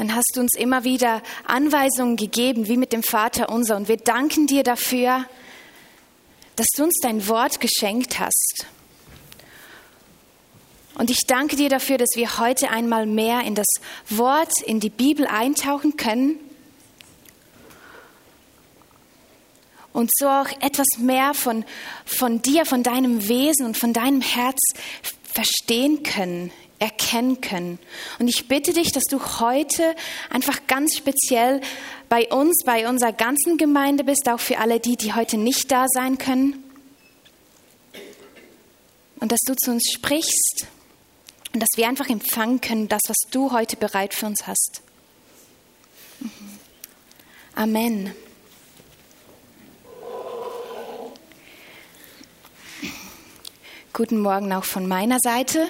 dann hast du uns immer wieder Anweisungen gegeben, wie mit dem Vater unser. Und wir danken dir dafür, dass du uns dein Wort geschenkt hast. Und ich danke dir dafür, dass wir heute einmal mehr in das Wort, in die Bibel eintauchen können und so auch etwas mehr von, von dir, von deinem Wesen und von deinem Herz verstehen können, erkennen können. Und ich bitte dich, dass du heute einfach ganz speziell bei uns, bei unserer ganzen Gemeinde bist, auch für alle die, die heute nicht da sein können. Und dass du zu uns sprichst und dass wir einfach empfangen können, das, was du heute bereit für uns hast. Mhm. Amen. Guten Morgen auch von meiner Seite.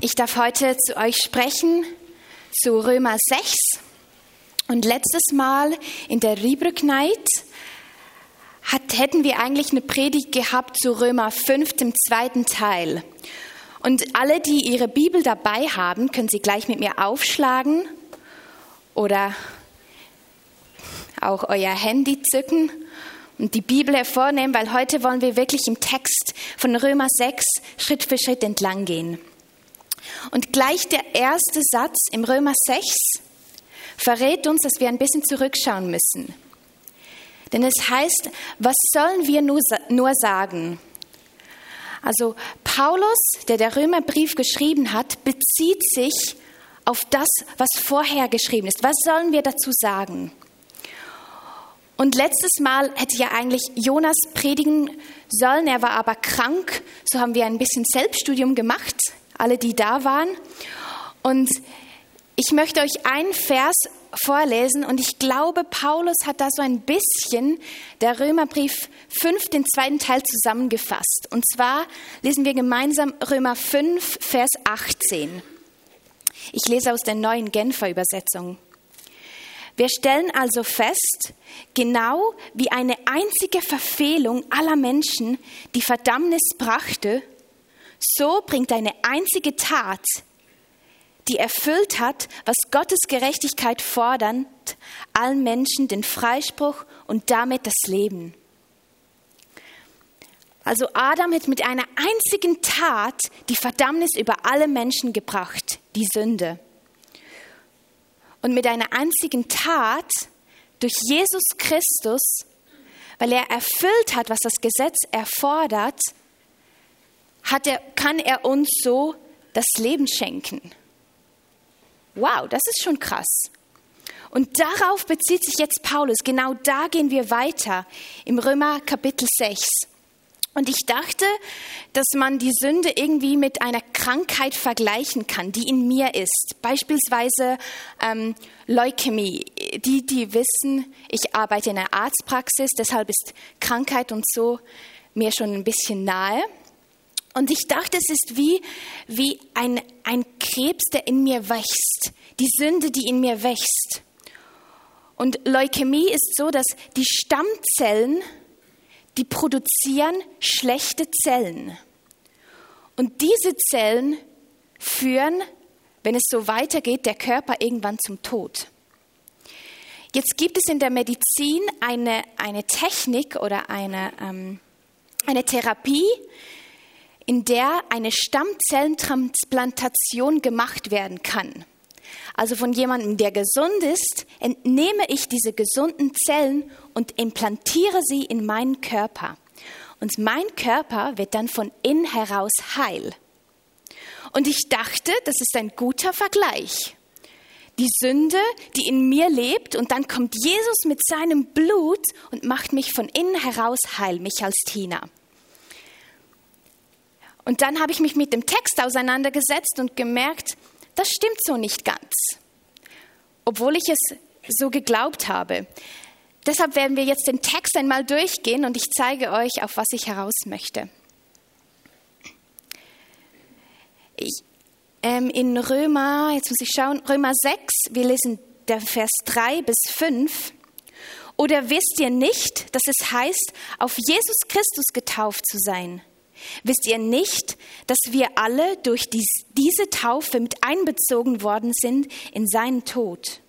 Ich darf heute zu euch sprechen zu Römer 6. Und letztes Mal in der Riebrück Night hat, hätten wir eigentlich eine Predigt gehabt zu Römer 5, dem zweiten Teil. Und alle, die ihre Bibel dabei haben, können sie gleich mit mir aufschlagen oder auch euer Handy zücken und die Bibel hervornehmen, weil heute wollen wir wirklich im Text von Römer 6 Schritt für Schritt entlang gehen. Und gleich der erste Satz im Römer 6 verrät uns, dass wir ein bisschen zurückschauen müssen. Denn es heißt, was sollen wir nur, sagen? Also Paulus, der der Römerbrief geschrieben hat, bezieht sich auf das, was vorher geschrieben ist. Was sollen wir dazu sagen? Und letztes Mal hätte ja eigentlich Jonas predigen sollen, er war aber krank. So haben wir ein bisschen Selbststudium gemacht, alle, die da waren. Und ich möchte euch einen Vers vorlesen und ich glaube, Paulus hat da so ein bisschen der Römerbrief 5, den zweiten Teil zusammengefasst. Und zwar lesen wir gemeinsam Römer 5, Vers 18. Ich lese aus der neuen Genfer Übersetzung. Wir stellen also fest, genau wie eine einzige Verfehlung aller Menschen die Verdammnis brachte, so bringt eine einzige Tat, die erfüllt hat, was Gottes Gerechtigkeit fordert, allen Menschen den Freispruch und damit das Leben. Also Adam hat mit einer einzigen Tat die Verdammnis über alle Menschen gebracht, die Sünde und mit einer einzigen Tat durch Jesus Christus, weil er erfüllt hat, was das Gesetz erfordert, hat er, kann er uns so das Leben schenken. Wow, das ist schon krass. Und darauf bezieht sich jetzt Paulus. Genau da gehen wir weiter im Römer Kapitel 6. Und ich dachte, dass man die Sünde irgendwie mit einer Krankheit vergleichen kann, die in mir ist. Beispielsweise ähm, Leukämie. Die, die wissen, ich arbeite in einer Arztpraxis, deshalb ist Krankheit und so mir schon ein bisschen nahe. Und ich dachte, es ist wie, wie ein, ein Krebs, der in mir wächst. Die Sünde, die in mir wächst. Und Leukämie ist so, dass die Stammzellen die produzieren schlechte Zellen. Und diese Zellen führen, wenn es so weitergeht, der Körper irgendwann zum Tod. Jetzt gibt es in der Medizin eine, eine Technik oder eine, ähm, eine Therapie, in der eine Stammzellentransplantation gemacht werden kann. Also von jemandem, der gesund ist, entnehme ich diese gesunden Zellen und implantiere sie in meinen Körper. Und mein Körper wird dann von innen heraus heil. Und ich dachte, das ist ein guter Vergleich. Die Sünde, die in mir lebt, und dann kommt Jesus mit seinem Blut und macht mich von innen heraus heil, mich als Tina. Und dann habe ich mich mit dem Text auseinandergesetzt und gemerkt, das stimmt so nicht ganz, obwohl ich es so geglaubt habe. Deshalb werden wir jetzt den Text einmal durchgehen und ich zeige euch, auf was ich heraus möchte. Ich, ähm, in Römer, jetzt muss ich schauen, Römer 6, wir lesen der Vers 3 bis 5. Oder wisst ihr nicht, dass es heißt, auf Jesus Christus getauft zu sein? Wisst ihr nicht, dass wir alle durch dies, diese Taufe mit einbezogen worden sind in seinen Tod?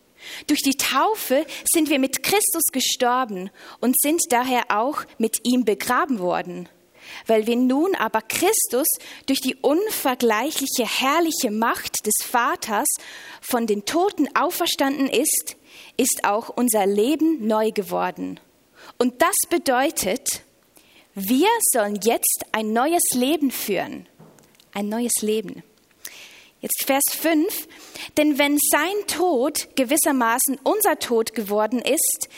Durch die Taufe sind wir mit Christus gestorben und sind daher auch mit ihm begraben worden. Weil wir nun aber Christus durch die unvergleichliche herrliche Macht des Vaters von den Toten auferstanden ist, ist auch unser Leben neu geworden. Und das bedeutet, wir sollen jetzt ein neues Leben führen. Ein neues Leben. Jetzt Vers 5. Denn wenn sein Tod gewissermaßen unser Tod geworden ist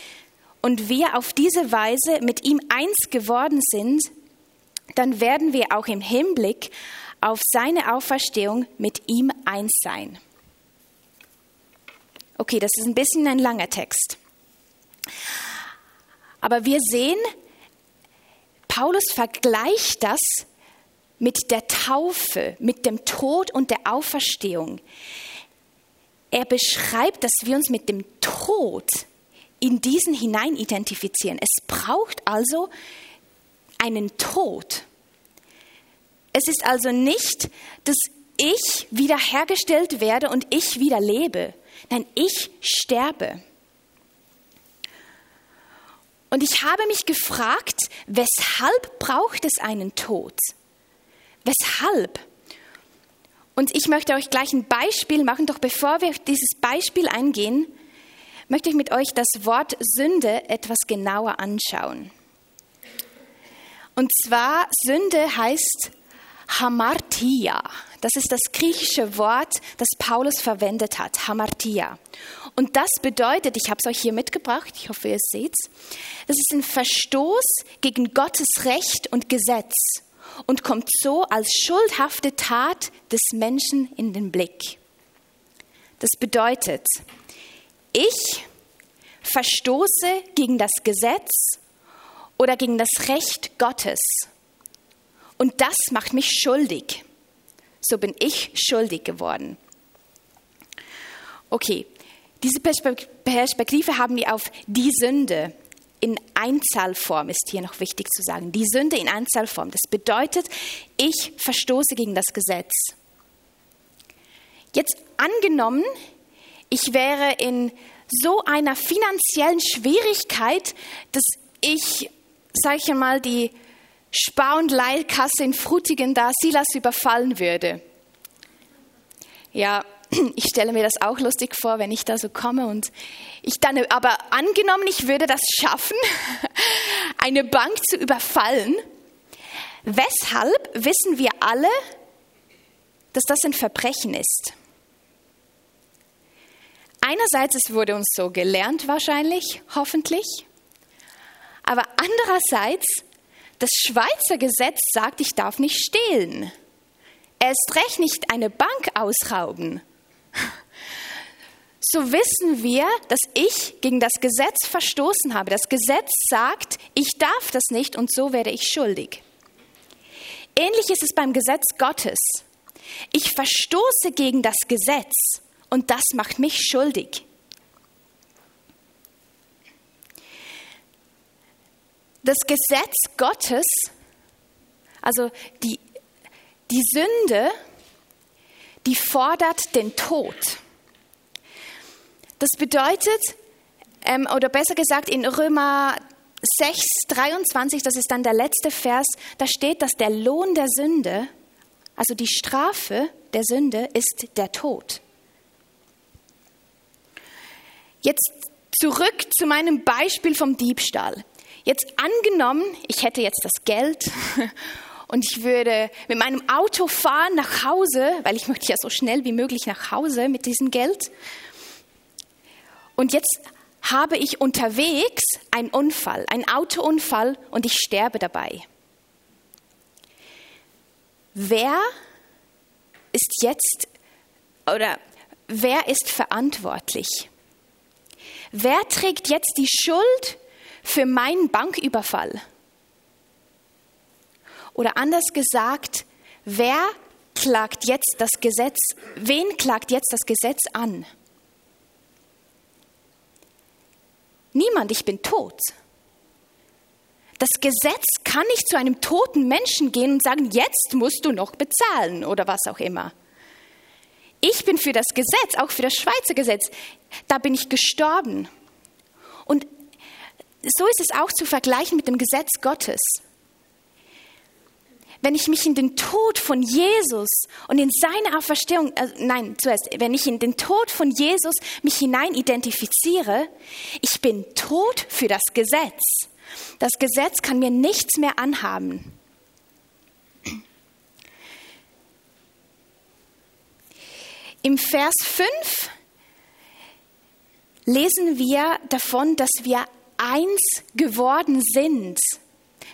und wir auf diese Weise mit ihm eins geworden sind, dann werden wir auch im Hinblick auf seine Auferstehung mit ihm eins sein. Okay, das ist ein bisschen ein langer Text. Aber wir sehen, Paulus vergleicht das mit der Taufe, mit dem Tod und der Auferstehung. Er beschreibt, dass wir uns mit dem Tod in diesen hinein identifizieren. Es braucht also einen Tod. Es ist also nicht, dass ich wiederhergestellt werde und ich wieder lebe. Nein, ich sterbe. Und ich habe mich gefragt, weshalb braucht es einen Tod? Weshalb? Und ich möchte euch gleich ein Beispiel machen, doch bevor wir auf dieses Beispiel eingehen, möchte ich mit euch das Wort Sünde etwas genauer anschauen. Und zwar Sünde heißt Hamartia. Das ist das griechische Wort, das Paulus verwendet hat, Hamartia. Und das bedeutet, ich habe es euch hier mitgebracht, ich hoffe, ihr seht es, ist ein Verstoß gegen Gottes Recht und Gesetz und kommt so als schuldhafte Tat des Menschen in den Blick. Das bedeutet, ich verstoße gegen das Gesetz oder gegen das Recht Gottes. Und das macht mich schuldig. So bin ich schuldig geworden. Okay, diese Perspektive haben wir auf die Sünde in Einzahlform, ist hier noch wichtig zu sagen. Die Sünde in Einzahlform. Das bedeutet, ich verstoße gegen das Gesetz. Jetzt angenommen, ich wäre in so einer finanziellen Schwierigkeit, dass ich, sage ich einmal, die Spar- und Leihkasse in Frutigen da Silas überfallen würde. Ja, ich stelle mir das auch lustig vor, wenn ich da so komme und ich dann, aber angenommen, ich würde das schaffen, eine Bank zu überfallen, weshalb wissen wir alle, dass das ein Verbrechen ist? Einerseits, es wurde uns so gelernt wahrscheinlich, hoffentlich, aber andererseits, das Schweizer Gesetz sagt, ich darf nicht stehlen. Erst recht nicht eine Bank ausrauben so wissen wir, dass ich gegen das Gesetz verstoßen habe. Das Gesetz sagt, ich darf das nicht und so werde ich schuldig. Ähnlich ist es beim Gesetz Gottes. Ich verstoße gegen das Gesetz und das macht mich schuldig. Das Gesetz Gottes, also die, die Sünde, die fordert den Tod. Das bedeutet, ähm, oder besser gesagt in Römer 6, 23, das ist dann der letzte Vers, da steht, dass der Lohn der Sünde, also die Strafe der Sünde, ist der Tod. Jetzt zurück zu meinem Beispiel vom Diebstahl. Jetzt angenommen, ich hätte jetzt das Geld und ich würde mit meinem Auto fahren nach Hause, weil ich möchte ja so schnell wie möglich nach Hause mit diesem Geld. Und jetzt habe ich unterwegs einen Unfall, einen Autounfall und ich sterbe dabei. Wer ist jetzt oder wer ist verantwortlich? Wer trägt jetzt die Schuld für meinen Banküberfall? Oder anders gesagt, wer klagt jetzt das Gesetz, wen klagt jetzt das Gesetz an? Niemand, ich bin tot. Das Gesetz kann nicht zu einem toten Menschen gehen und sagen, jetzt musst du noch bezahlen oder was auch immer. Ich bin für das Gesetz, auch für das Schweizer Gesetz. Da bin ich gestorben. Und so ist es auch zu vergleichen mit dem Gesetz Gottes. Wenn ich mich in den Tod von Jesus und in seine Auferstehung, äh, nein, zuerst, wenn ich in den Tod von Jesus mich hinein identifiziere, ich bin tot für das Gesetz. Das Gesetz kann mir nichts mehr anhaben. Im Vers 5 lesen wir davon, dass wir eins geworden sind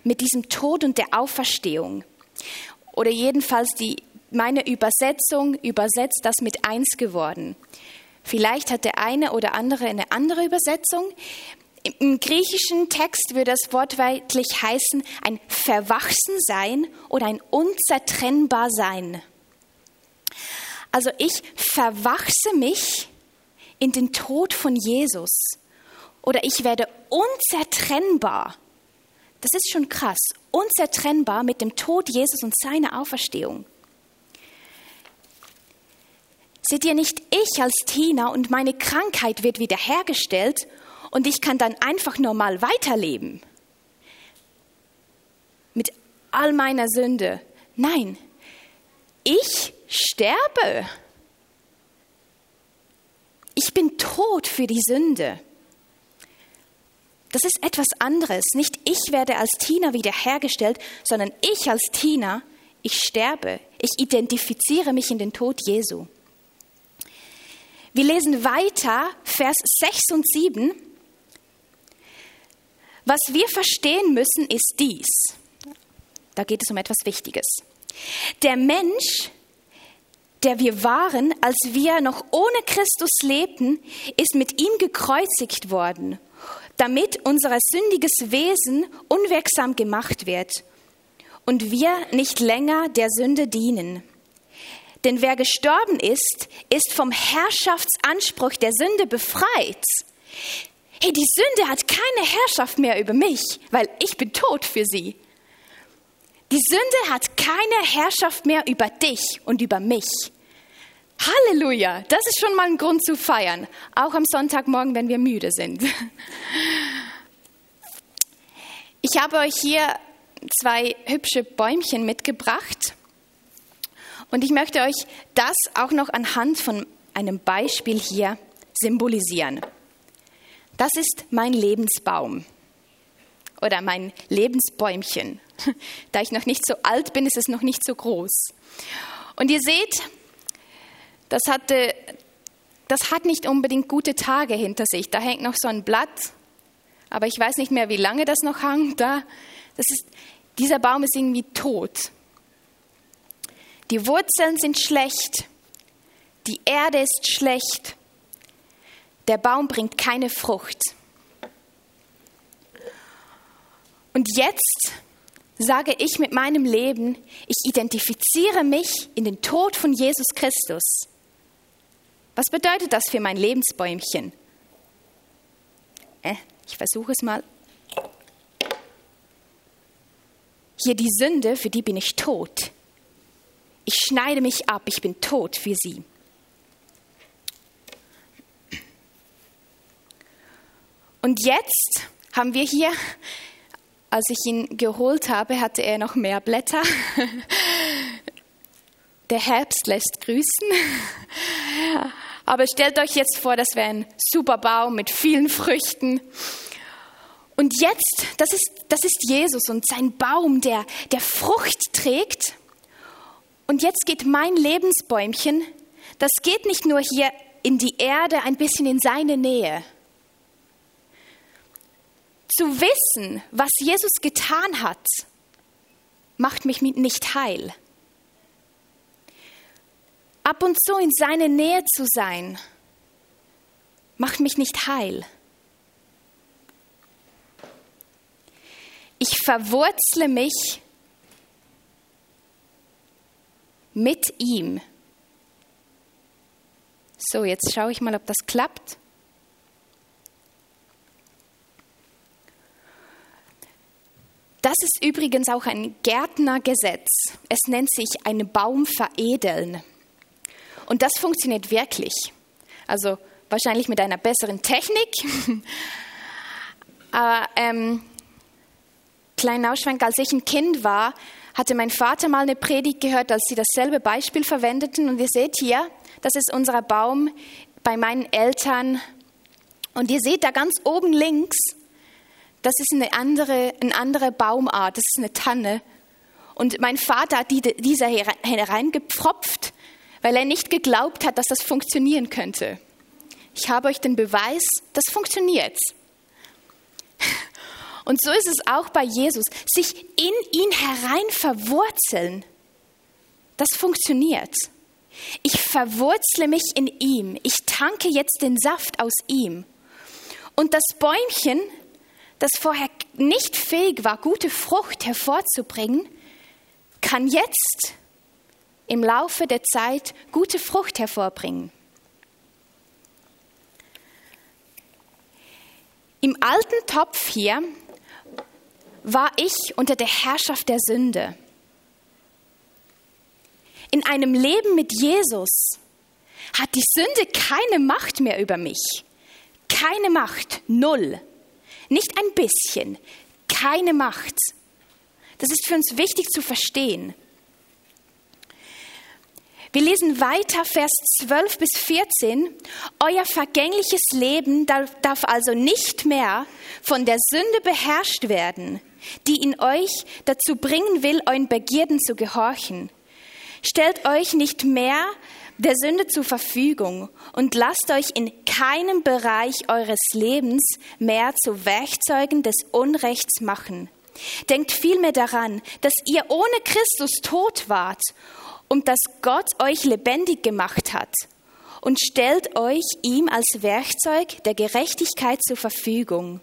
mit diesem Tod und der Auferstehung. Oder jedenfalls die, meine Übersetzung übersetzt das mit eins geworden. Vielleicht hat der eine oder andere eine andere Übersetzung. Im griechischen Text würde das wortwörtlich heißen ein Verwachsensein oder ein unzertrennbar Sein. Also ich verwachse mich in den Tod von Jesus oder ich werde unzertrennbar. Das ist schon krass, unzertrennbar mit dem Tod Jesus und seiner Auferstehung. Seht ihr nicht, ich als Tina und meine Krankheit wird wiederhergestellt und ich kann dann einfach normal weiterleben. Mit all meiner Sünde. Nein, ich sterbe. Ich bin tot für die Sünde. Das ist etwas anderes. Nicht ich werde als Tina wiederhergestellt, sondern ich als Tina, ich sterbe. Ich identifiziere mich in den Tod Jesu. Wir lesen weiter, Vers 6 und 7. Was wir verstehen müssen, ist dies. Da geht es um etwas Wichtiges. Der Mensch, der wir waren, als wir noch ohne Christus lebten, ist mit ihm gekreuzigt worden, damit unser sündiges Wesen unwirksam gemacht wird und wir nicht länger der Sünde dienen. Denn wer gestorben ist, ist vom Herrschaftsanspruch der Sünde befreit. Hey, die Sünde hat keine Herrschaft mehr über mich, weil ich bin tot für sie. Die Sünde hat keine Herrschaft mehr über dich und über mich. Halleluja, das ist schon mal ein Grund zu feiern, auch am Sonntagmorgen, wenn wir müde sind. Ich habe euch hier zwei hübsche Bäumchen mitgebracht und ich möchte euch das auch noch anhand von einem Beispiel hier symbolisieren. Das ist mein Lebensbaum oder mein Lebensbäumchen. Da ich noch nicht so alt bin, ist es noch nicht so groß. Und ihr seht, das, hatte, das hat nicht unbedingt gute Tage hinter sich. Da hängt noch so ein Blatt, aber ich weiß nicht mehr, wie lange das noch hängt. Da. Das ist, dieser Baum ist irgendwie tot. Die Wurzeln sind schlecht, die Erde ist schlecht, der Baum bringt keine Frucht. Und jetzt sage ich mit meinem Leben, ich identifiziere mich in den Tod von Jesus Christus. Was bedeutet das für mein Lebensbäumchen? Äh, ich versuche es mal. Hier die Sünde, für die bin ich tot. Ich schneide mich ab, ich bin tot für sie. Und jetzt haben wir hier, als ich ihn geholt habe, hatte er noch mehr Blätter. Der Herbst lässt grüßen. Aber stellt euch jetzt vor, das wäre ein super Baum mit vielen Früchten. Und jetzt, das ist, das ist Jesus und sein Baum, der, der Frucht trägt. Und jetzt geht mein Lebensbäumchen, das geht nicht nur hier in die Erde, ein bisschen in seine Nähe, zu wissen, was Jesus getan hat, macht mich nicht heil. Ab und zu in seine Nähe zu sein, macht mich nicht heil. Ich verwurzle mich mit ihm. So, jetzt schaue ich mal, ob das klappt. Das ist übrigens auch ein Gärtnergesetz. Es nennt sich einen Baum veredeln. Und das funktioniert wirklich. Also wahrscheinlich mit einer besseren Technik. Aber ähm, kleinen Ausschwenk, als ich ein Kind war, hatte mein Vater mal eine Predigt gehört, als sie dasselbe Beispiel verwendeten. Und ihr seht hier, das ist unser Baum bei meinen Eltern. Und ihr seht da ganz oben links, das ist eine andere, eine andere Baumart, das ist eine Tanne. Und mein Vater hat die, diese hereingepfropft, weil er nicht geglaubt hat, dass das funktionieren könnte. Ich habe euch den Beweis, das funktioniert. Und so ist es auch bei Jesus. Sich in ihn herein verwurzeln, das funktioniert. Ich verwurzle mich in ihm. Ich tanke jetzt den Saft aus ihm. Und das Bäumchen, das vorher nicht fähig war, gute Frucht hervorzubringen, kann jetzt im Laufe der Zeit gute Frucht hervorbringen. Im alten Topf hier war ich unter der Herrschaft der Sünde. In einem Leben mit Jesus hat die Sünde keine Macht mehr über mich. Keine Macht, null. Nicht ein bisschen, keine Macht. Das ist für uns wichtig zu verstehen. Wir lesen weiter, Vers 12 bis 14. Euer vergängliches Leben darf, also nicht mehr von der Sünde beherrscht werden, die in euch dazu bringen will, euren Begierden zu gehorchen. Stellt euch nicht mehr der Sünde zur Verfügung und lasst euch in keinem Bereich eures Lebens mehr zu Werkzeugen des Unrechts machen. Denkt vielmehr daran, dass ihr ohne Christus tot wart und dass Gott euch lebendig gemacht hat und stellt euch ihm als Werkzeug der Gerechtigkeit zur Verfügung,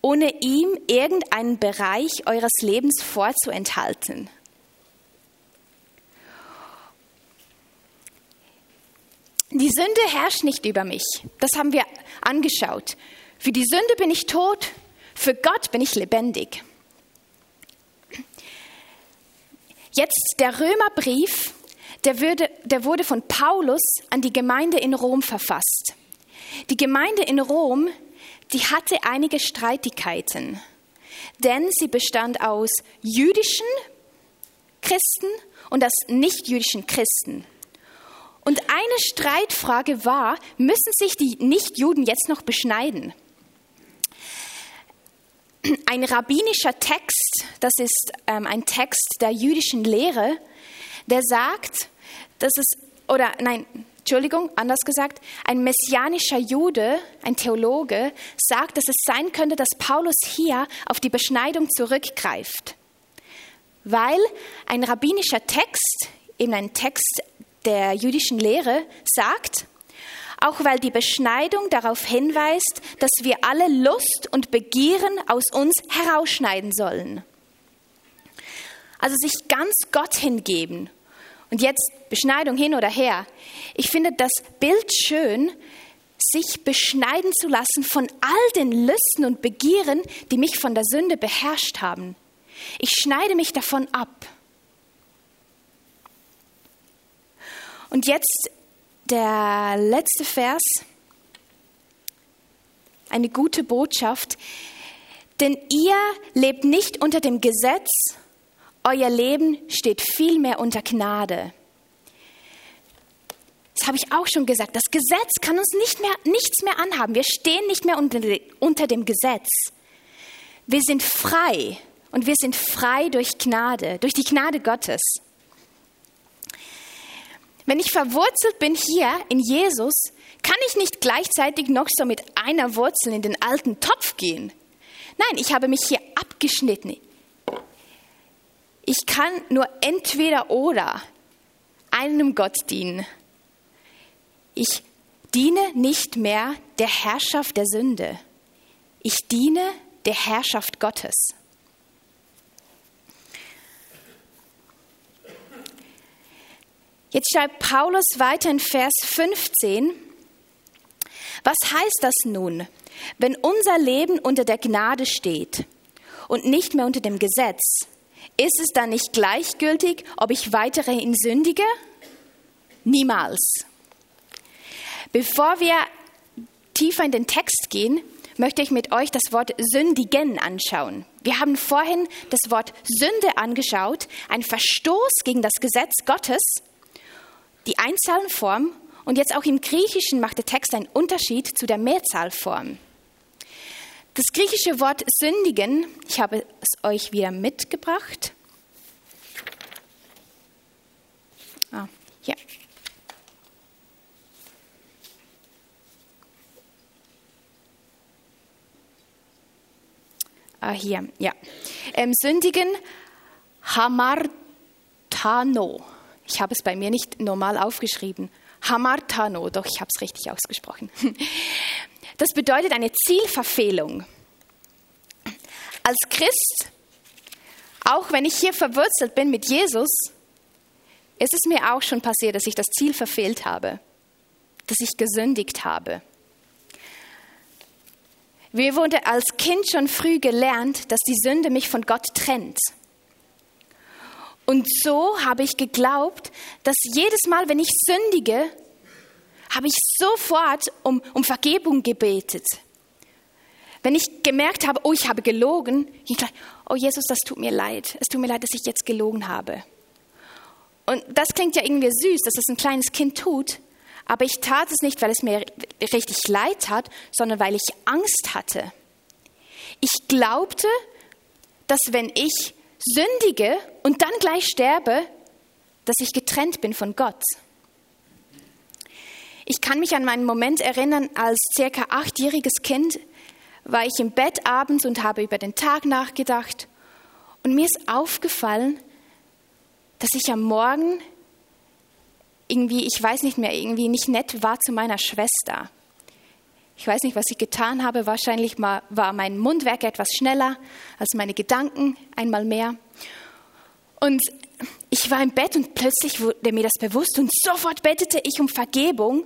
ohne ihm irgendeinen Bereich eures Lebens vorzuenthalten. Die Sünde herrscht nicht über mich. Das haben wir angeschaut. Für die Sünde bin ich tot, für Gott bin ich lebendig. Jetzt der Römerbrief, der, würde, der wurde von Paulus an die Gemeinde in Rom verfasst. Die Gemeinde in Rom, die hatte einige Streitigkeiten, denn sie bestand aus jüdischen Christen und aus nichtjüdischen Christen. Und eine Streitfrage war, müssen sich die Nichtjuden jetzt noch beschneiden? ein rabbinischer Text, das ist ähm, ein Text der jüdischen Lehre, der sagt, dass es, oder nein, Entschuldigung, anders gesagt, ein messianischer Jude, ein Theologe, sagt, dass es sein könnte, dass Paulus hier auf die Beschneidung zurückgreift. Weil ein rabbinischer Text, eben ein Text der jüdischen Lehre, sagt, auch weil die Beschneidung darauf hinweist, dass wir alle Lust und Begieren aus uns herausschneiden sollen. Also sich ganz Gott hingeben. Und jetzt Beschneidung hin oder her. Ich finde das Bild schön, sich beschneiden zu lassen von all den Lüsten und Begieren, die mich von der Sünde beherrscht haben. Ich schneide mich davon ab. Und jetzt der letzte Vers, eine gute Botschaft, denn ihr lebt nicht unter dem Gesetz, euer Leben steht vielmehr unter Gnade. Das habe ich auch schon gesagt. Das Gesetz kann uns nicht mehr, nichts mehr anhaben. Wir stehen nicht mehr unter, unter dem Gesetz. Wir sind frei und wir sind frei durch Gnade, durch die Gnade Gottes. Wenn ich verwurzelt bin hier in Jesus, kann ich nicht gleichzeitig noch so mit einer Wurzel in den alten Topf gehen. Nein, ich habe mich hier abgeschnitten. Ich kann nur entweder oder einem Gott dienen. Ich diene nicht mehr der Herrschaft der Sünde. Ich diene der Herrschaft Gottes. Jetzt schreibt Paulus weiter in Vers 15, was heißt das nun, wenn unser Leben unter der Gnade steht? und nicht mehr unter dem Gesetz, ist es dann nicht gleichgültig, ob ich weiterhin sündige? Niemals. Bevor wir tiefer in den Text gehen, möchte ich mit euch das Wort sündigen anschauen. Wir haben vorhin das Wort Sünde angeschaut, ein Verstoß gegen das Gesetz Gottes, die Einzahlform und jetzt auch im Griechischen macht der Text einen Unterschied zu der Mehrzahlform. Das griechische Wort sündigen, ich habe es euch wieder mitgebracht. Ah, hier. Ah, hier, ja. Ähm, sündigen, Hamartano. Ich habe es bei mir nicht normal aufgeschrieben. Hamartano, doch ich habe es richtig ausgesprochen. Das bedeutet eine Zielverfehlung. Als Christ, auch wenn ich hier verwurzelt bin mit Jesus, ist es mir auch schon passiert, dass ich das Ziel verfehlt habe, dass ich gesündigt habe. Mir wurde als Kind schon früh gelernt, dass die Sünde mich von Gott trennt. Und so habe ich geglaubt, dass jedes Mal, wenn ich sündige, habe ich sofort um, um Vergebung gebetet. Wenn ich gemerkt habe, oh, ich habe gelogen, ich dachte, oh Jesus, das tut mir leid. Es tut mir leid, dass ich jetzt gelogen habe. Und das klingt ja irgendwie süß, dass das ein kleines Kind tut. Aber ich tat es nicht, weil es mir richtig leid tat, sondern weil ich Angst hatte. Ich glaubte, dass wenn ich sündige und dann gleich sterbe, dass ich getrennt bin von Gott. Ich kann mich an meinen Moment erinnern, als circa achtjähriges Kind war ich im Bett abends und habe über den Tag nachgedacht. Und mir ist aufgefallen, dass ich am Morgen irgendwie, ich weiß nicht mehr, irgendwie nicht nett war zu meiner Schwester. Ich weiß nicht, was ich getan habe. Wahrscheinlich war mein Mundwerk etwas schneller als meine Gedanken, einmal mehr. Und ich war im Bett und plötzlich wurde mir das bewusst und sofort bettete ich um Vergebung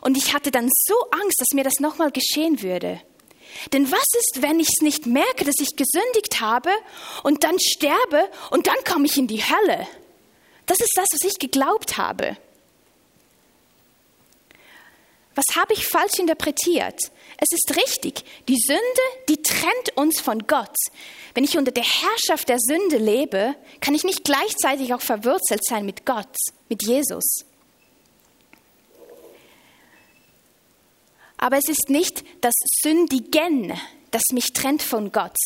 und ich hatte dann so Angst, dass mir das nochmal geschehen würde. Denn was ist, wenn ich es nicht merke, dass ich gesündigt habe und dann sterbe und dann komme ich in die Hölle? Das ist das, was ich geglaubt habe. Was habe ich falsch interpretiert? Es ist richtig, die Sünde, die trennt uns von Gott. Wenn ich unter der Herrschaft der Sünde lebe, kann ich nicht gleichzeitig auch verwurzelt sein mit Gott, mit Jesus. Aber es ist nicht das Sündigen, das mich trennt von Gott.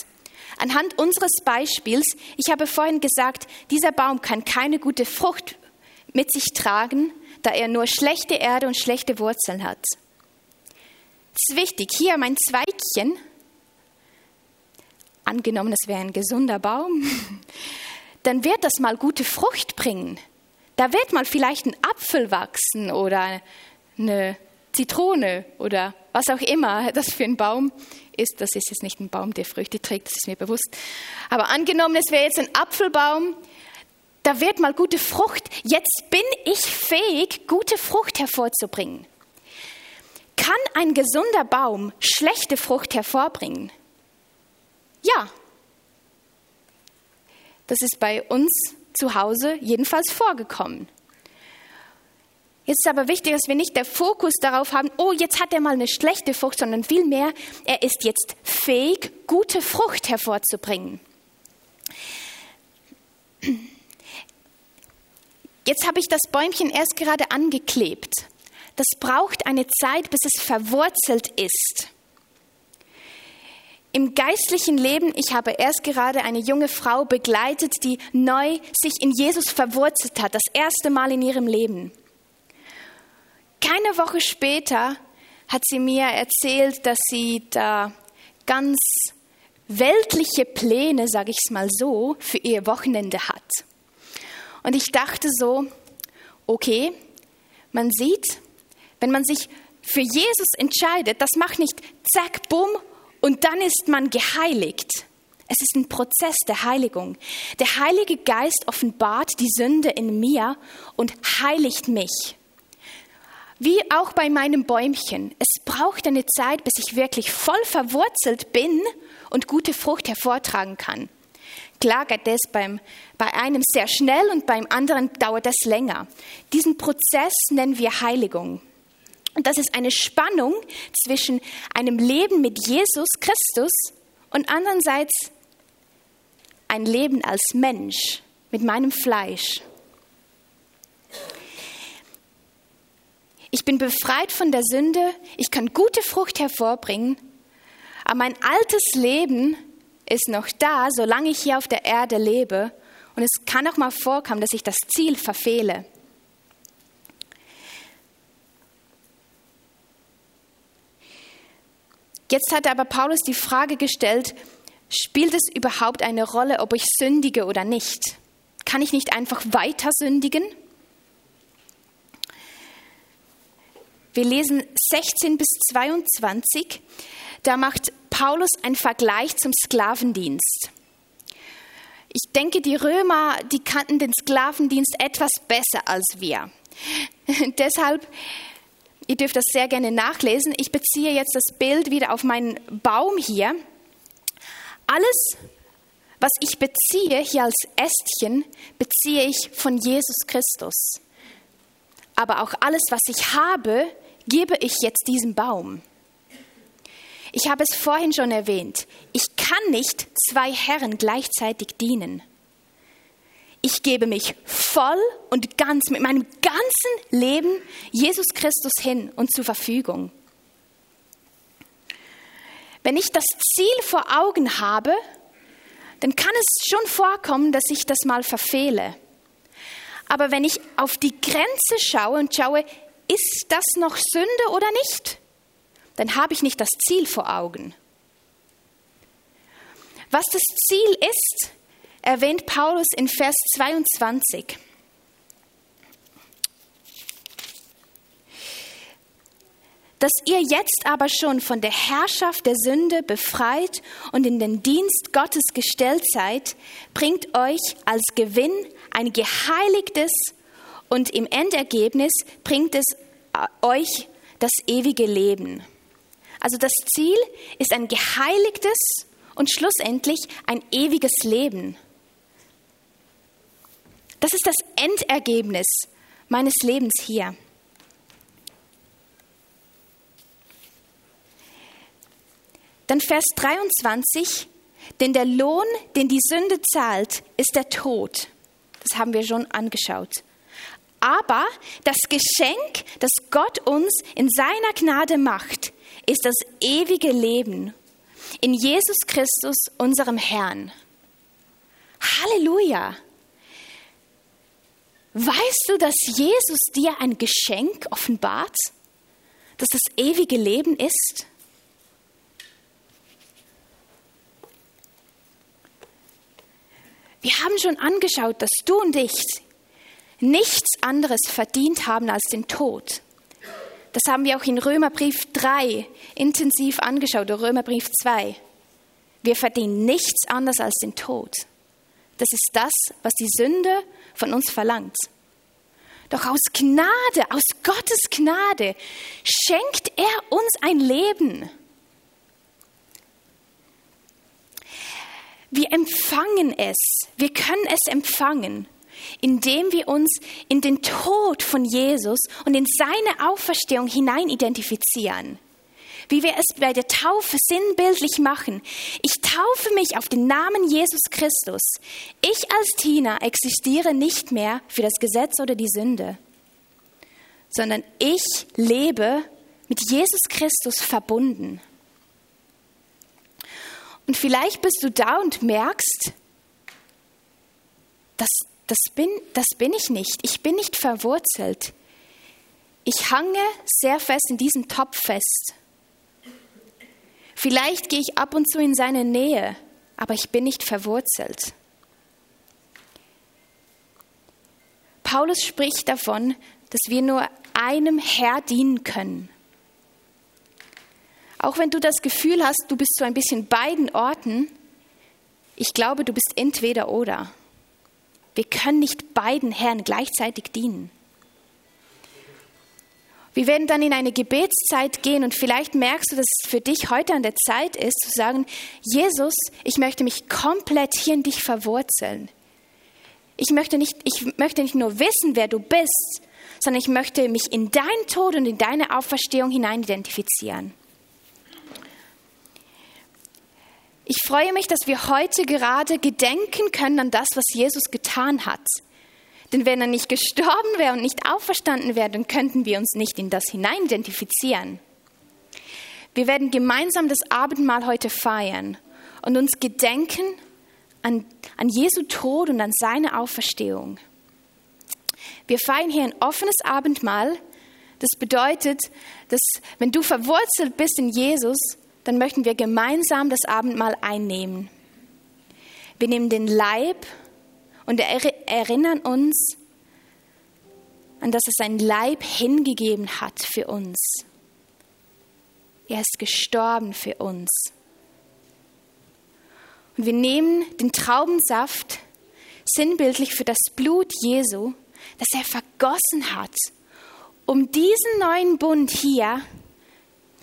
Anhand unseres Beispiels, ich habe vorhin gesagt, dieser Baum kann keine gute Frucht mit sich tragen, da er nur schlechte Erde und schlechte Wurzeln hat. Es ist wichtig, hier mein Zweigchen, angenommen es wäre ein gesunder Baum, dann wird das mal gute Frucht bringen. Da wird mal vielleicht ein Apfel wachsen oder eine Zitrone oder was auch immer das für ein Baum ist. Das ist jetzt nicht ein Baum, der Früchte trägt, das ist mir bewusst. Aber angenommen, es wäre jetzt ein Apfelbaum, da wird mal gute Frucht. Jetzt bin ich fähig, gute Frucht hervorzubringen. Kann ein gesunder Baum schlechte Frucht hervorbringen? Ja. Das ist bei uns zu Hause jedenfalls vorgekommen. Jetzt ist aber wichtig, dass wir nicht der Fokus darauf haben, oh, jetzt hat er mal eine schlechte Frucht, sondern vielmehr, er ist jetzt fähig, gute Frucht hervorzubringen. Jetzt habe ich das Bäumchen erst gerade angeklebt. Das braucht eine Zeit, bis es verwurzelt ist. Im geistlichen Leben, ich habe erst gerade eine junge Frau begleitet, die neu sich in Jesus verwurzelt hat, das erste Mal in ihrem Leben. Keine Woche später hat sie mir erzählt, dass sie da ganz weltliche Pläne, sage ich es mal so, für ihr Wochenende hat. Und ich dachte so, okay, man sieht, wenn man sich für Jesus entscheidet, das macht nicht zack, bumm und dann ist man geheiligt. Es ist ein Prozess der Heiligung. Der Heilige Geist offenbart die Sünde in mir und heiligt mich. Wie auch bei meinem Bäumchen. Es braucht eine Zeit, bis ich wirklich voll verwurzelt bin und gute Frucht hervortragen kann. Klar geht das beim, bei einem sehr schnell und beim anderen dauert das länger. Diesen Prozess nennen wir Heiligung. Und das ist eine Spannung zwischen einem Leben mit Jesus Christus und andererseits ein Leben als Mensch mit meinem Fleisch. Ich bin befreit von der Sünde, ich kann gute Frucht hervorbringen, aber mein altes Leben ist noch da, solange ich hier auf der Erde lebe. Und es kann auch mal vorkommen, dass ich das Ziel verfehle. Jetzt hat aber Paulus die Frage gestellt, spielt es überhaupt eine Rolle, ob ich sündige oder nicht? Kann ich nicht einfach weiter sündigen? Wir lesen 16 bis 22. Da macht Paulus einen Vergleich zum Sklavendienst. Ich denke, die Römer, die kannten den Sklavendienst etwas besser als wir. Deshalb, ihr dürft das sehr gerne nachlesen. Ich beziehe jetzt das Bild wieder auf meinen Baum hier. Alles, was ich beziehe hier als Ästchen, beziehe ich von Jesus Christus. Aber auch alles, was ich habe, gebe ich jetzt diesem Baum. Ich habe es vorhin schon erwähnt. Ich kann nicht zwei Herren gleichzeitig dienen. Ich gebe mich voll und ganz mit meinem ganzen Leben Jesus Christus hin und zur Verfügung. Wenn ich das Ziel vor Augen habe, dann kann es schon vorkommen, dass ich das mal verfehle. Aber wenn ich auf die Grenze schaue und schaue, ist das noch Sünde oder nicht? Dann habe ich nicht das Ziel vor Augen. Was das Ziel ist, erwähnt Paulus in Vers 22. dass ihr jetzt aber schon von der Herrschaft der Sünde befreit und in den Dienst Gottes gestellt seid, bringt euch als Gewinn ein geheiligtes und im Endergebnis bringt es äh, euch das ewige Leben. Also das Ziel ist ein geheiligtes und schlussendlich ein ewiges Leben. Das ist das Endergebnis meines Lebens hier. Dann Vers 23, denn der Lohn, den die Sünde zahlt, ist der Tod. Das haben wir schon angeschaut. Aber das Geschenk, das Gott uns in seiner Gnade macht, ist das ewige Leben in Jesus Christus, unserem Herrn. Halleluja! Weißt du, dass Jesus dir ein Geschenk offenbart, dass das ewige Leben ist? Wir haben schon angeschaut, dass du und ich nichts anderes verdient haben als den Tod. Das haben wir auch in Römerbrief 3 intensiv angeschaut, oder Römerbrief 2. Wir verdienen nichts anderes als den Tod. Das ist das, was die Sünde von uns verlangt. Doch aus Gnade, aus Gottes Gnade schenkt er uns ein Leben. Wir empfangen es, wir können es empfangen indem wir uns in den Tod von Jesus und in seine Auferstehung hinein identifizieren. Wie wir es bei der Taufe sinnbildlich machen. Ich taufe mich auf den Namen Jesus Christus. Ich als Tina existiere nicht mehr für das Gesetz oder die Sünde, sondern ich lebe mit Jesus Christus verbunden. Und vielleicht bist du da und merkst, dass das bin, das bin ich nicht. Ich bin nicht verwurzelt. Ich hange sehr fest in diesem Topf fest. Vielleicht gehe ich ab und zu in seine Nähe, aber ich bin nicht verwurzelt. Paulus spricht davon, dass wir nur einem Herr dienen können. Auch wenn du das Gefühl hast, du bist so ein bisschen beiden Orten, ich glaube, du bist entweder oder. Wir können nicht beiden Herren gleichzeitig dienen. Wir werden dann in eine Gebetszeit gehen und vielleicht merkst du, dass es für dich heute an der Zeit ist, zu sagen, Jesus, ich möchte mich komplett hier in dich verwurzeln. Ich möchte nicht, ich möchte nicht nur wissen, wer du bist, sondern ich möchte mich in deinen Tod und in deine Auferstehung hinein identifizieren. Ich freue mich, dass wir heute gerade gedenken können an das, was Jesus getan hat. Denn wenn er nicht gestorben wäre und nicht auferstanden wäre, dann könnten wir uns nicht in das hinein identifizieren. Wir werden gemeinsam das Abendmahl heute feiern und uns gedenken an, an Jesu Tod und an seine Auferstehung. Wir feiern hier ein offenes Abendmahl. Das bedeutet, dass wenn du verwurzelt bist in Jesus, dann möchten wir gemeinsam das Abendmahl einnehmen. Wir nehmen den Leib und erinnern uns an dass er sein Leib hingegeben hat für uns. Er ist gestorben für uns. Und wir nehmen den Traubensaft sinnbildlich für das Blut Jesu, das er vergossen hat, um diesen neuen Bund hier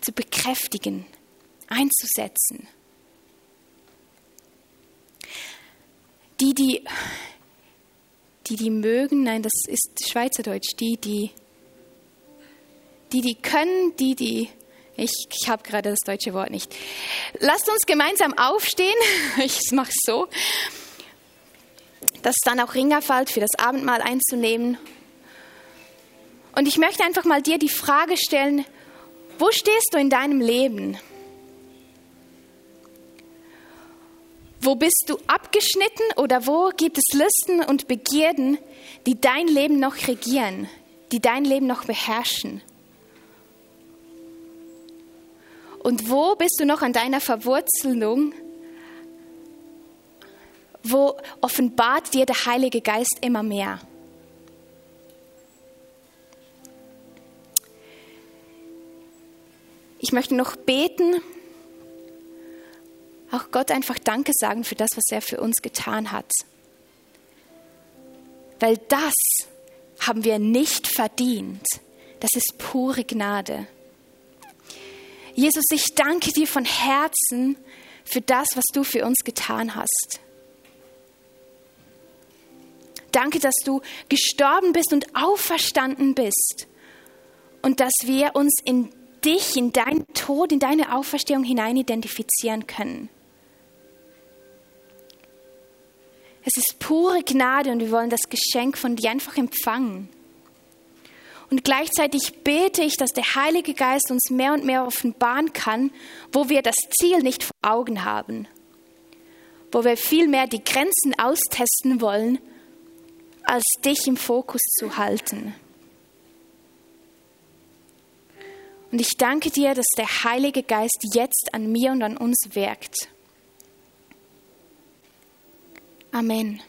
zu bekräftigen, einzusetzen. Die, die die, die mögen, nein, das ist Schweizerdeutsch, die, die, die, die können, die, die, ich, ich habe gerade das deutsche Wort nicht. Lasst uns gemeinsam aufstehen, ich mache es so, dass dann auch Ringer fällt, für das Abendmahl einzunehmen. Und ich möchte einfach mal dir die Frage stellen, wo stehst du in deinem Leben? Wo bist du abgeschnitten oder wo gibt es Listen und Begierden, die dein Leben noch regieren, die dein Leben noch beherrschen? Und wo bist du noch an deiner Verwurzelung? Wo offenbart dir der Heilige Geist immer mehr? Ich möchte noch beten auch Gott einfach Danke sagen für das, was er für uns getan hat. Weil das haben wir nicht verdient. Das ist pure Gnade. Jesus, ich danke dir von Herzen für das, was du für uns getan hast. Danke, dass du gestorben bist und auferstanden bist und dass wir uns in dich, in deinen Tod, in deine Auferstehung hinein identifizieren können. Es ist pure Gnade und wir wollen das Geschenk von dir einfach empfangen. Und gleichzeitig bete ich, dass der Heilige Geist uns mehr und mehr offenbaren kann, wo wir das Ziel nicht vor Augen haben, wo wir vielmehr die Grenzen austesten wollen, als dich im Fokus zu halten. Und ich danke dir, dass der Heilige Geist jetzt an mir und an uns wirkt. Amen.